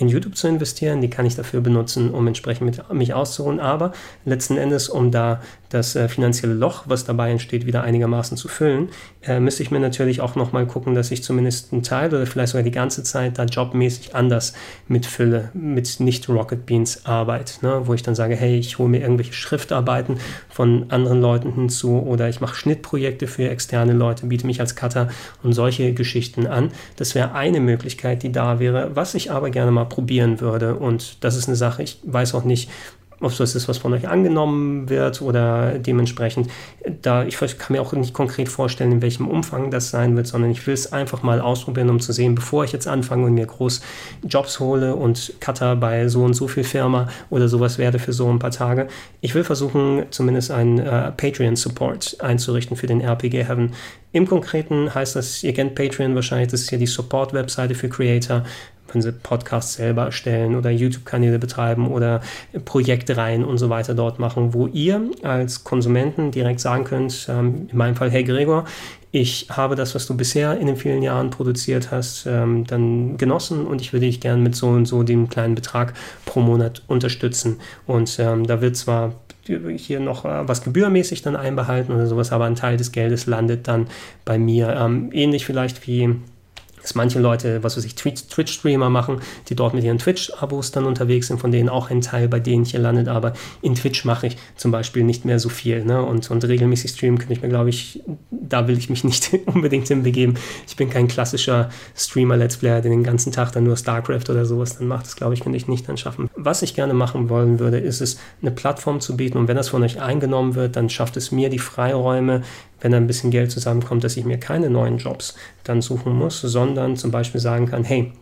in YouTube zu investieren. Die kann ich dafür benutzen, um entsprechend mit, mich auszuruhen. Aber letzten Endes, um da das äh, finanzielle Loch, was dabei entsteht, wieder einigermaßen zu füllen, äh, müsste ich mir natürlich auch nochmal gucken, dass ich zumindest einen Teil oder vielleicht sogar die ganze Zeit da jobmäßig anders mitfülle, mit nicht Rocket Beans Arbeit, ne? wo ich dann sage, hey, ich hole mir irgendwelche Schriftarbeiten von anderen Leuten hinzu oder ich mache Schnittprojekte für externe Leute, biete mich als Cutter und solche Geschichten an. Das wäre eine Möglichkeit, die da wäre. Was ich aber gerne mal probieren würde. Und das ist eine Sache, ich weiß auch nicht, ob das ist, was von euch angenommen wird oder dementsprechend, da ich kann mir auch nicht konkret vorstellen, in welchem Umfang das sein wird, sondern ich will es einfach mal ausprobieren, um zu sehen, bevor ich jetzt anfange und mir groß Jobs hole und Cutter bei so und so viel Firma oder sowas werde für so ein paar Tage. Ich will versuchen, zumindest einen äh, Patreon-Support einzurichten für den RPG Heaven. Im Konkreten heißt das, ihr kennt Patreon wahrscheinlich, das ist ja die Support-Webseite für Creator wenn sie Podcasts selber erstellen oder YouTube-Kanäle betreiben oder Projektreihen und so weiter dort machen, wo ihr als Konsumenten direkt sagen könnt, ähm, in meinem Fall, hey Gregor, ich habe das, was du bisher in den vielen Jahren produziert hast, ähm, dann genossen und ich würde dich gerne mit so und so dem kleinen Betrag pro Monat unterstützen. Und ähm, da wird zwar hier noch äh, was gebührmäßig dann einbehalten oder sowas, aber ein Teil des Geldes landet dann bei mir. Ähm, ähnlich vielleicht wie dass manche Leute, was weiß ich, Twitch-Streamer machen, die dort mit ihren Twitch-Abos dann unterwegs sind, von denen auch ein Teil bei denen hier landet, aber in Twitch mache ich zum Beispiel nicht mehr so viel. Ne? Und, und regelmäßig streamen könnte ich mir, glaube ich, da will ich mich *laughs* nicht unbedingt hinbegeben. Ich bin kein klassischer Streamer-Let's Player, der den ganzen Tag dann nur StarCraft oder sowas dann macht. Das, glaube ich, könnte ich nicht dann schaffen. Was ich gerne machen wollen würde, ist es, eine Plattform zu bieten und wenn das von euch eingenommen wird, dann schafft es mir die Freiräume, wenn ein bisschen Geld zusammenkommt, dass ich mir keine neuen Jobs dann suchen muss, sondern zum Beispiel sagen kann, hey,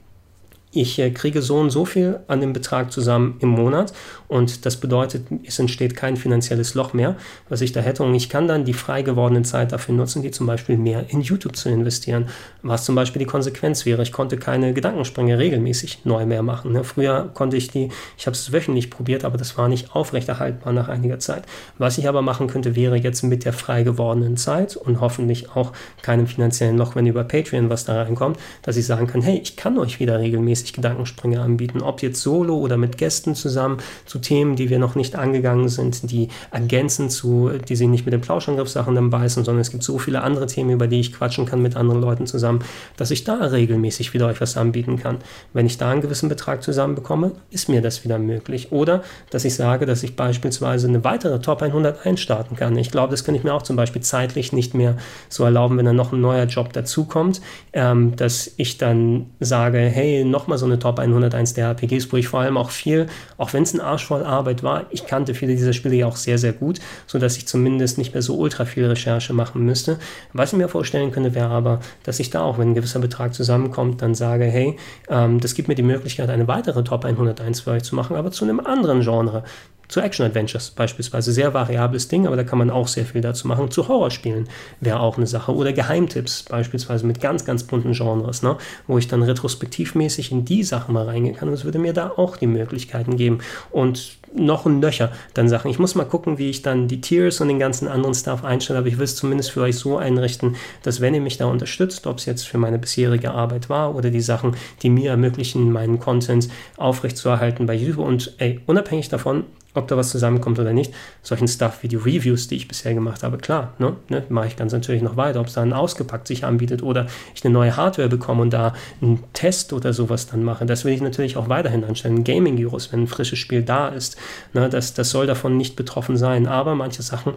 ich äh, kriege so und so viel an dem Betrag zusammen im Monat und das bedeutet, es entsteht kein finanzielles Loch mehr, was ich da hätte und ich kann dann die frei gewordene Zeit dafür nutzen, die zum Beispiel mehr in YouTube zu investieren, was zum Beispiel die Konsequenz wäre. Ich konnte keine Gedankensprünge regelmäßig neu mehr machen. Ne? Früher konnte ich die, ich habe es wöchentlich probiert, aber das war nicht aufrechterhaltbar nach einiger Zeit. Was ich aber machen könnte, wäre jetzt mit der frei gewordenen Zeit und hoffentlich auch keinem finanziellen Loch, wenn über Patreon was da reinkommt, dass ich sagen kann, hey, ich kann euch wieder regelmäßig regelmäßig Gedankensprünge anbieten, ob jetzt solo oder mit Gästen zusammen zu Themen, die wir noch nicht angegangen sind, die ergänzen zu, die sich nicht mit den Plauschangriffssachen dann beißen, sondern es gibt so viele andere Themen, über die ich quatschen kann mit anderen Leuten zusammen, dass ich da regelmäßig wieder euch was anbieten kann. Wenn ich da einen gewissen Betrag zusammenbekomme, ist mir das wieder möglich. Oder dass ich sage, dass ich beispielsweise eine weitere Top 100 einstarten kann. Ich glaube, das kann ich mir auch zum Beispiel zeitlich nicht mehr so erlauben, wenn dann noch ein neuer Job dazukommt, ähm, dass ich dann sage, hey, noch mal so eine Top 101 der RPGs, wo ich vor allem auch viel, auch wenn es ein Arsch voll Arbeit war, ich kannte viele dieser Spiele ja auch sehr, sehr gut, sodass ich zumindest nicht mehr so ultra viel Recherche machen müsste. Was ich mir vorstellen könnte, wäre aber, dass ich da auch, wenn ein gewisser Betrag zusammenkommt, dann sage, hey, ähm, das gibt mir die Möglichkeit, eine weitere Top 101 für euch zu machen, aber zu einem anderen Genre zu Action-Adventures beispielsweise. Sehr variables Ding, aber da kann man auch sehr viel dazu machen. Zu Horrorspielen wäre auch eine Sache. Oder Geheimtipps beispielsweise mit ganz, ganz bunten Genres, ne? wo ich dann retrospektivmäßig in die Sachen mal reingehen kann. Und es würde mir da auch die Möglichkeiten geben. Und noch ein Nöcher dann Sachen. Ich muss mal gucken, wie ich dann die Tiers und den ganzen anderen Stuff einstelle, aber ich will es zumindest für euch so einrichten, dass wenn ihr mich da unterstützt, ob es jetzt für meine bisherige Arbeit war oder die Sachen, die mir ermöglichen, meinen Content aufrechtzuerhalten bei YouTube und ey, unabhängig davon, ob da was zusammenkommt oder nicht. Solchen Stuff wie die Reviews, die ich bisher gemacht habe, klar, ne, ne, mache ich ganz natürlich noch weiter, ob es dann ausgepackt sich anbietet oder ich eine neue Hardware bekomme und da einen Test oder sowas dann mache. Das will ich natürlich auch weiterhin anstellen. Gaming-Gyros, wenn ein frisches Spiel da ist, ne, das, das soll davon nicht betroffen sein, aber manche Sachen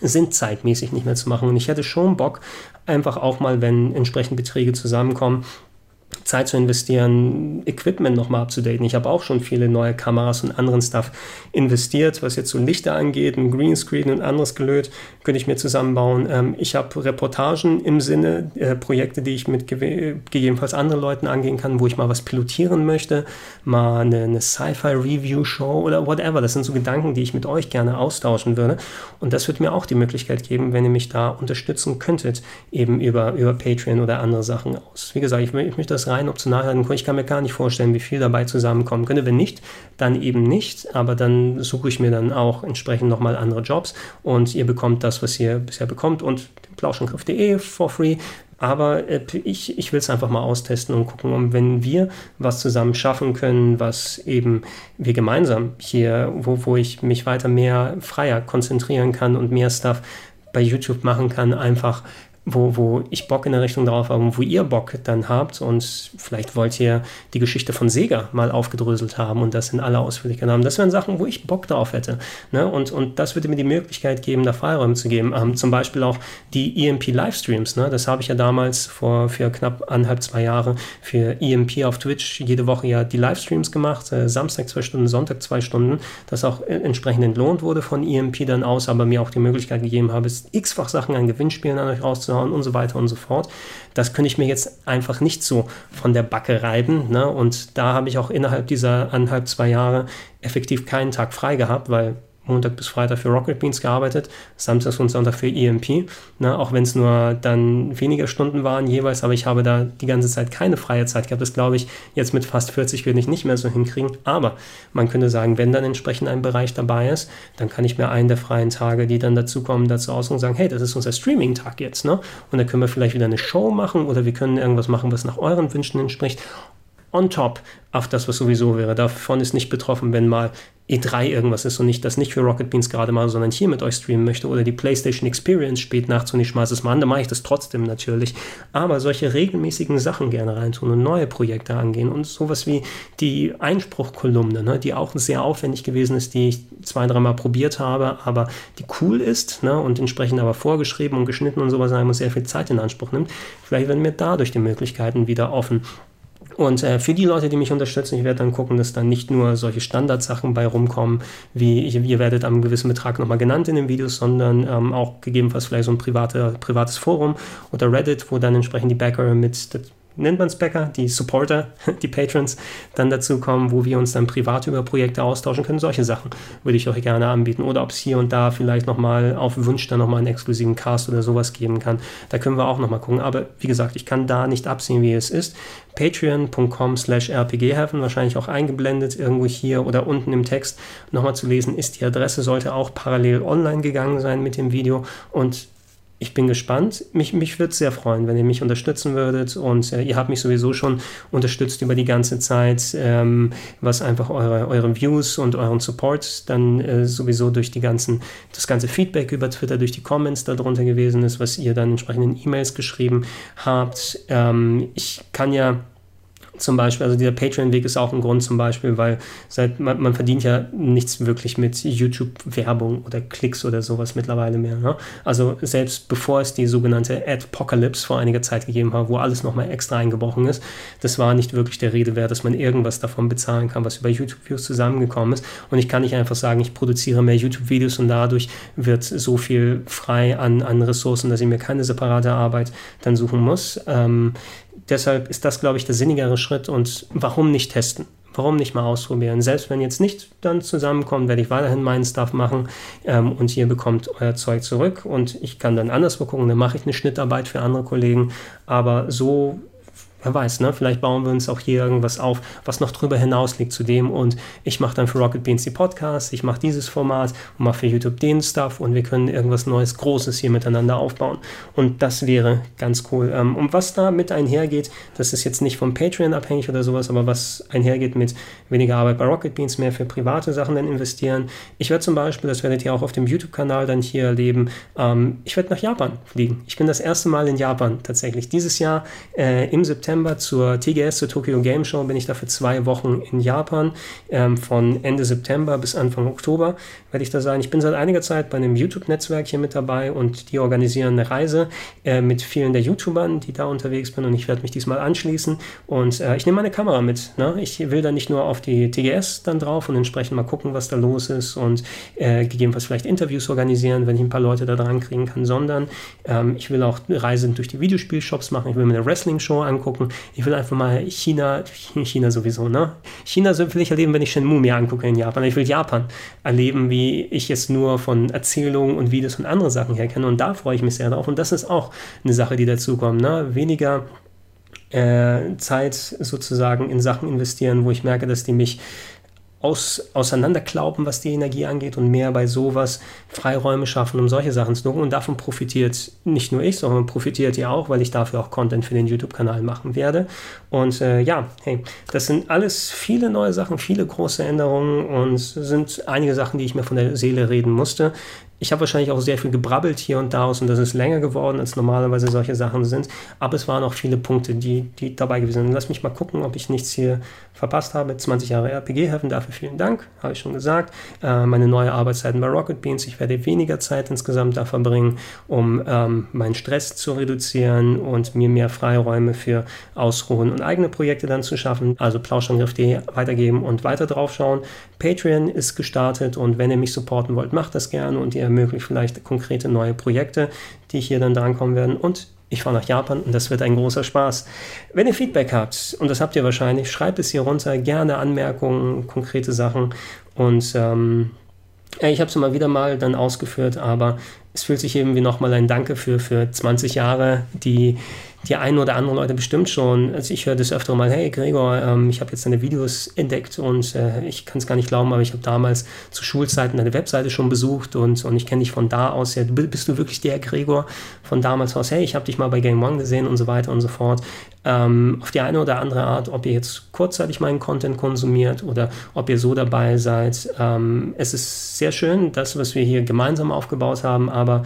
sind zeitmäßig nicht mehr zu machen. Und ich hätte schon Bock, einfach auch mal, wenn entsprechend Beträge zusammenkommen, Zeit zu investieren, Equipment nochmal abzudaten. Ich habe auch schon viele neue Kameras und anderen Stuff investiert, was jetzt so Lichter angeht, ein Greenscreen und anderes Gelöt, könnte ich mir zusammenbauen. Ähm, ich habe Reportagen im Sinne, äh, Projekte, die ich mit gegebenenfalls anderen Leuten angehen kann, wo ich mal was pilotieren möchte, mal eine, eine Sci-Fi-Review-Show oder whatever. Das sind so Gedanken, die ich mit euch gerne austauschen würde. Und das wird mir auch die Möglichkeit geben, wenn ihr mich da unterstützen könntet, eben über, über Patreon oder andere Sachen aus. Wie gesagt, ich, ich möchte das rein optional. Ich kann mir gar nicht vorstellen, wie viel dabei zusammenkommen könnte. Wenn nicht, dann eben nicht. Aber dann suche ich mir dann auch entsprechend nochmal andere Jobs und ihr bekommt das, was ihr bisher bekommt und plauschangriff.de for free. Aber äh, ich, ich will es einfach mal austesten und gucken, und wenn wir was zusammen schaffen können, was eben wir gemeinsam hier, wo, wo ich mich weiter mehr freier konzentrieren kann und mehr Stuff bei YouTube machen kann, einfach wo, wo ich Bock in der Richtung drauf habe und wo ihr Bock dann habt und vielleicht wollt ihr die Geschichte von Sega mal aufgedröselt haben und das in aller Ausführlichkeit haben. Das wären Sachen, wo ich Bock drauf hätte. Ne? Und, und das würde mir die Möglichkeit geben, da Freiräume zu geben. Ähm, zum Beispiel auch die EMP Livestreams. Ne? Das habe ich ja damals vor für knapp anderthalb, zwei Jahre für EMP auf Twitch jede Woche ja die Livestreams gemacht. Äh, Samstag zwei Stunden, Sonntag zwei Stunden. Das auch äh, entsprechend entlohnt wurde von EMP dann aus, aber mir auch die Möglichkeit gegeben habe, x-fach Sachen an Gewinnspielen an euch rauszuhauen rauszuhauen und so weiter und so fort. Das könnte ich mir jetzt einfach nicht so von der Backe reiben. Ne? Und da habe ich auch innerhalb dieser anderthalb, zwei Jahre effektiv keinen Tag frei gehabt, weil Montag bis Freitag für Rocket Beans gearbeitet, Samstag und Sonntag für EMP, ne, auch wenn es nur dann weniger Stunden waren jeweils, aber ich habe da die ganze Zeit keine freie Zeit gehabt. Das glaube ich, jetzt mit fast 40 würde ich nicht mehr so hinkriegen, aber man könnte sagen, wenn dann entsprechend ein Bereich dabei ist, dann kann ich mir einen der freien Tage, die dann dazu kommen, dazu aus und sagen, hey, das ist unser Streaming-Tag jetzt, ne? Und dann können wir vielleicht wieder eine Show machen oder wir können irgendwas machen, was nach euren Wünschen entspricht on top auf das, was sowieso wäre. Davon ist nicht betroffen, wenn mal E3 irgendwas ist und ich das nicht für Rocket Beans gerade mache, sondern hier mit euch streamen möchte oder die PlayStation Experience spät nachts und ich schmeiße es mal an, dann mache ich das trotzdem natürlich. Aber solche regelmäßigen Sachen gerne reintun und neue Projekte angehen und sowas wie die Einspruchkolumne, ne, die auch sehr aufwendig gewesen ist, die ich zwei, dreimal probiert habe, aber die cool ist ne, und entsprechend aber vorgeschrieben und geschnitten und sowas und sehr viel Zeit in Anspruch nimmt. Vielleicht werden mir dadurch die Möglichkeiten wieder offen. Und äh, für die Leute, die mich unterstützen, ich werde dann gucken, dass dann nicht nur solche Standardsachen bei rumkommen, wie ihr werdet am gewissen Betrag nochmal genannt in den Videos, sondern ähm, auch gegebenenfalls vielleicht so ein private, privates Forum oder Reddit, wo dann entsprechend die Backer mit nennt man es Bäcker, die Supporter, *laughs* die Patrons dann dazu kommen, wo wir uns dann privat über Projekte austauschen können. Solche Sachen würde ich euch gerne anbieten. Oder ob es hier und da vielleicht nochmal auf Wunsch dann nochmal einen exklusiven Cast oder sowas geben kann. Da können wir auch nochmal gucken. Aber wie gesagt, ich kann da nicht absehen, wie es ist. Patreon.com slash rpgheaven, wahrscheinlich auch eingeblendet irgendwo hier oder unten im Text nochmal zu lesen, ist die Adresse, sollte auch parallel online gegangen sein mit dem Video. Und ich bin gespannt. Mich, mich würde sehr freuen, wenn ihr mich unterstützen würdet. Und äh, ihr habt mich sowieso schon unterstützt über die ganze Zeit, ähm, was einfach eure, eure Views und euren Support dann äh, sowieso durch die ganzen, das ganze Feedback über Twitter, durch die Comments darunter gewesen ist, was ihr dann entsprechend in E-Mails geschrieben habt. Ähm, ich kann ja zum Beispiel, also dieser Patreon-Weg ist auch ein Grund zum Beispiel, weil seit, man, man verdient ja nichts wirklich mit YouTube-Werbung oder Klicks oder sowas mittlerweile mehr. Ne? Also selbst bevor es die sogenannte Adpocalypse vor einiger Zeit gegeben hat, wo alles nochmal extra eingebrochen ist, das war nicht wirklich der Rede wert, dass man irgendwas davon bezahlen kann, was über YouTube-Views zusammengekommen ist. Und ich kann nicht einfach sagen, ich produziere mehr YouTube-Videos und dadurch wird so viel frei an, an Ressourcen, dass ich mir keine separate Arbeit dann suchen muss. Ähm, deshalb ist das, glaube ich, der sinnigere Schritt und warum nicht testen? warum nicht mal ausprobieren? Selbst wenn jetzt nicht dann zusammenkommt, werde ich weiterhin meinen Stuff machen ähm, und ihr bekommt euer Zeug zurück und ich kann dann anderswo gucken, dann mache ich eine Schnittarbeit für andere Kollegen, aber so wer weiß, ne? vielleicht bauen wir uns auch hier irgendwas auf, was noch drüber hinaus liegt zu dem und ich mache dann für Rocket Beans die Podcasts, ich mache dieses Format und mache für YouTube den Stuff und wir können irgendwas Neues, Großes hier miteinander aufbauen und das wäre ganz cool. Ähm, und was da mit einhergeht, das ist jetzt nicht vom Patreon abhängig oder sowas, aber was einhergeht mit weniger Arbeit bei Rocket Beans, mehr für private Sachen dann investieren. Ich werde zum Beispiel, das werdet ihr auch auf dem YouTube-Kanal dann hier erleben, ähm, ich werde nach Japan fliegen. Ich bin das erste Mal in Japan tatsächlich. Dieses Jahr äh, im September September zur TGS, zur Tokyo Game Show, bin ich da für zwei Wochen in Japan. Ähm, von Ende September bis Anfang Oktober werde ich da sein. Ich bin seit einiger Zeit bei einem YouTube-Netzwerk hier mit dabei und die organisieren eine Reise äh, mit vielen der YouTubern, die da unterwegs sind und ich werde mich diesmal anschließen und äh, ich nehme meine Kamera mit. Ne? Ich will da nicht nur auf die TGS dann drauf und entsprechend mal gucken, was da los ist und äh, gegebenenfalls vielleicht Interviews organisieren, wenn ich ein paar Leute da dran kriegen kann, sondern ähm, ich will auch Reisen durch die Videospielshops machen, ich will mir eine Wrestling-Show angucken, angucken. Ich will einfach mal China, China sowieso, ne? China will ich erleben, wenn ich Shenmue mir angucke in Japan. Ich will Japan erleben, wie ich es nur von Erzählungen und Videos und anderen Sachen her kenne. Und da freue ich mich sehr drauf. Und das ist auch eine Sache, die dazukommt, ne? Weniger äh, Zeit sozusagen in Sachen investieren, wo ich merke, dass die mich aus, auseinanderklauben, was die Energie angeht und mehr bei sowas Freiräume schaffen, um solche Sachen zu tun. Und davon profitiert nicht nur ich, sondern profitiert ihr auch, weil ich dafür auch Content für den YouTube-Kanal machen werde. Und äh, ja, hey, das sind alles viele neue Sachen, viele große Änderungen und sind einige Sachen, die ich mir von der Seele reden musste. Ich habe wahrscheinlich auch sehr viel gebrabbelt hier und da aus und das ist länger geworden, als normalerweise solche Sachen sind. Aber es waren auch viele Punkte, die, die dabei gewesen sind. Lass mich mal gucken, ob ich nichts hier verpasst habe. 20 Jahre RPG-Heaven, dafür vielen Dank, habe ich schon gesagt. Äh, meine neue Arbeitszeiten bei Rocket Beans. Ich werde weniger Zeit insgesamt da verbringen, um ähm, meinen Stress zu reduzieren und mir mehr Freiräume für Ausruhen und eigene Projekte dann zu schaffen. Also Plauschangriff.de weitergeben und weiter draufschauen. Patreon ist gestartet und wenn ihr mich supporten wollt, macht das gerne und ihr ermöglicht vielleicht konkrete neue Projekte, die hier dann drankommen werden. Und ich fahre nach Japan und das wird ein großer Spaß. Wenn ihr Feedback habt, und das habt ihr wahrscheinlich, schreibt es hier runter, gerne Anmerkungen, konkrete Sachen. Und ähm, ich habe es immer wieder mal dann ausgeführt, aber es fühlt sich eben wie nochmal ein Danke für, für 20 Jahre, die die einen oder anderen Leute bestimmt schon. Also ich höre das öfter mal, hey Gregor, ähm, ich habe jetzt deine Videos entdeckt und äh, ich kann es gar nicht glauben, aber ich habe damals zu Schulzeiten deine Webseite schon besucht und, und ich kenne dich von da aus. Ja, bist du wirklich der Gregor von damals aus? Hey, ich habe dich mal bei Game One gesehen und so weiter und so fort ähm, auf die eine oder andere Art, ob ihr jetzt kurzzeitig meinen Content konsumiert oder ob ihr so dabei seid. Ähm, es ist sehr schön, das, was wir hier gemeinsam aufgebaut haben, aber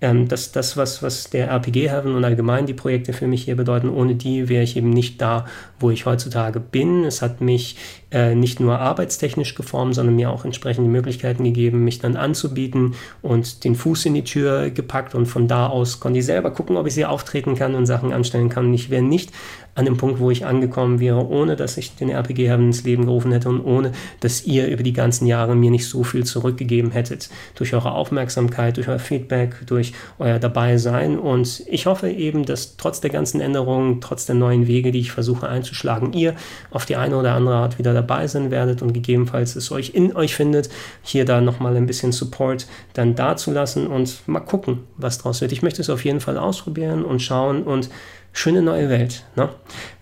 ähm, das, das was, was der RPG Heaven und allgemein die Projekte für mich hier bedeuten, ohne die wäre ich eben nicht da, wo ich heutzutage bin. Es hat mich äh, nicht nur arbeitstechnisch geformt, sondern mir auch entsprechende Möglichkeiten gegeben, mich dann anzubieten und den Fuß in die Tür gepackt und von da aus konnte ich selber gucken, ob ich sie auftreten kann und Sachen anstellen kann. Und ich wäre nicht an dem Punkt, wo ich angekommen wäre, ohne dass ich den RPG Heaven ins Leben gerufen hätte und ohne, dass ihr über die ganzen Jahre mir nicht so viel zurückgegeben hättet. Durch eure Aufmerksamkeit, durch euer Feedback, durch euer Dabeisein. Und ich hoffe eben, dass trotz der ganzen Änderungen, trotz der neuen Wege, die ich versuche einzuschlagen, ihr auf die eine oder andere Art wieder dabei sein werdet und gegebenenfalls es euch in euch findet, hier da nochmal ein bisschen Support dann dazulassen und mal gucken, was draus wird. Ich möchte es auf jeden Fall ausprobieren und schauen und schöne neue Welt. Ne?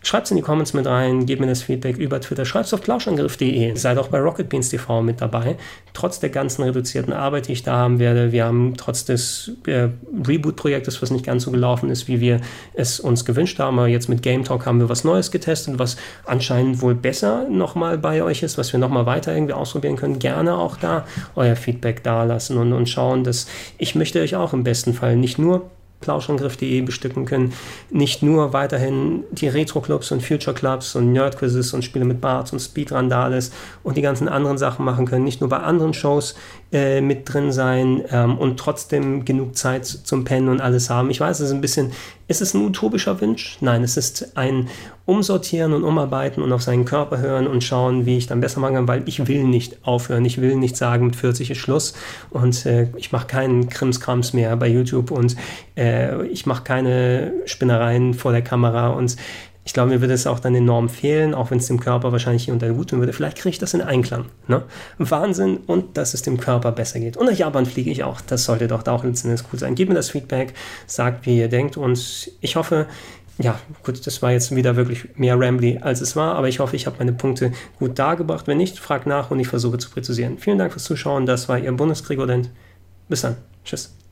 Schreibt es in die Comments mit rein, gebt mir das Feedback über Twitter, schreibt es auf plauschangriff.de. Seid auch bei Rocket Beans TV mit dabei. Trotz der ganzen reduzierten Arbeit, die ich da haben werde, wir haben trotz des äh, Reboot-Projektes, was nicht ganz so gelaufen ist, wie wir es uns gewünscht haben, aber jetzt mit Game Talk haben wir was Neues getestet, was anscheinend wohl besser nochmal bei euch ist, was wir nochmal weiter irgendwie ausprobieren können. Gerne auch da euer Feedback da lassen und, und schauen, dass ich möchte euch auch im besten Fall nicht nur Plauschangriff.de bestücken können. Nicht nur weiterhin die Retro-Clubs und Future-Clubs und Nerd-Quizzes und Spiele mit Barts und Speedrandales und die ganzen anderen Sachen machen können. Nicht nur bei anderen Shows äh, mit drin sein ähm, und trotzdem genug Zeit zum Pennen und alles haben. Ich weiß, es ist ein bisschen, ist es ein utopischer Wunsch? Nein, es ist ein Umsortieren und Umarbeiten und auf seinen Körper hören und schauen, wie ich dann besser machen kann, weil ich will nicht aufhören. Ich will nicht sagen, mit 40 ist Schluss und äh, ich mache keinen Krimskrams mehr bei YouTube und äh, ich mache keine Spinnereien vor der Kamera und Ich glaube, mir würde es auch dann enorm fehlen, auch wenn es dem Körper wahrscheinlich hier und da gut tun würde. Vielleicht kriege ich das in Einklang. Ne? Wahnsinn und dass es dem Körper besser geht. Und nach Japan fliege ich auch. Das sollte doch auch letztendlich cool sein. Gebt mir das Feedback, sagt, wie ihr denkt. Und ich hoffe, ja, gut, das war jetzt wieder wirklich mehr Rambly, als es war, aber ich hoffe, ich habe meine Punkte gut dargebracht. Wenn nicht, fragt nach und ich versuche zu präzisieren. Vielen Dank fürs Zuschauen. Das war Ihr Bundesgregorient. Bis dann. Tschüss.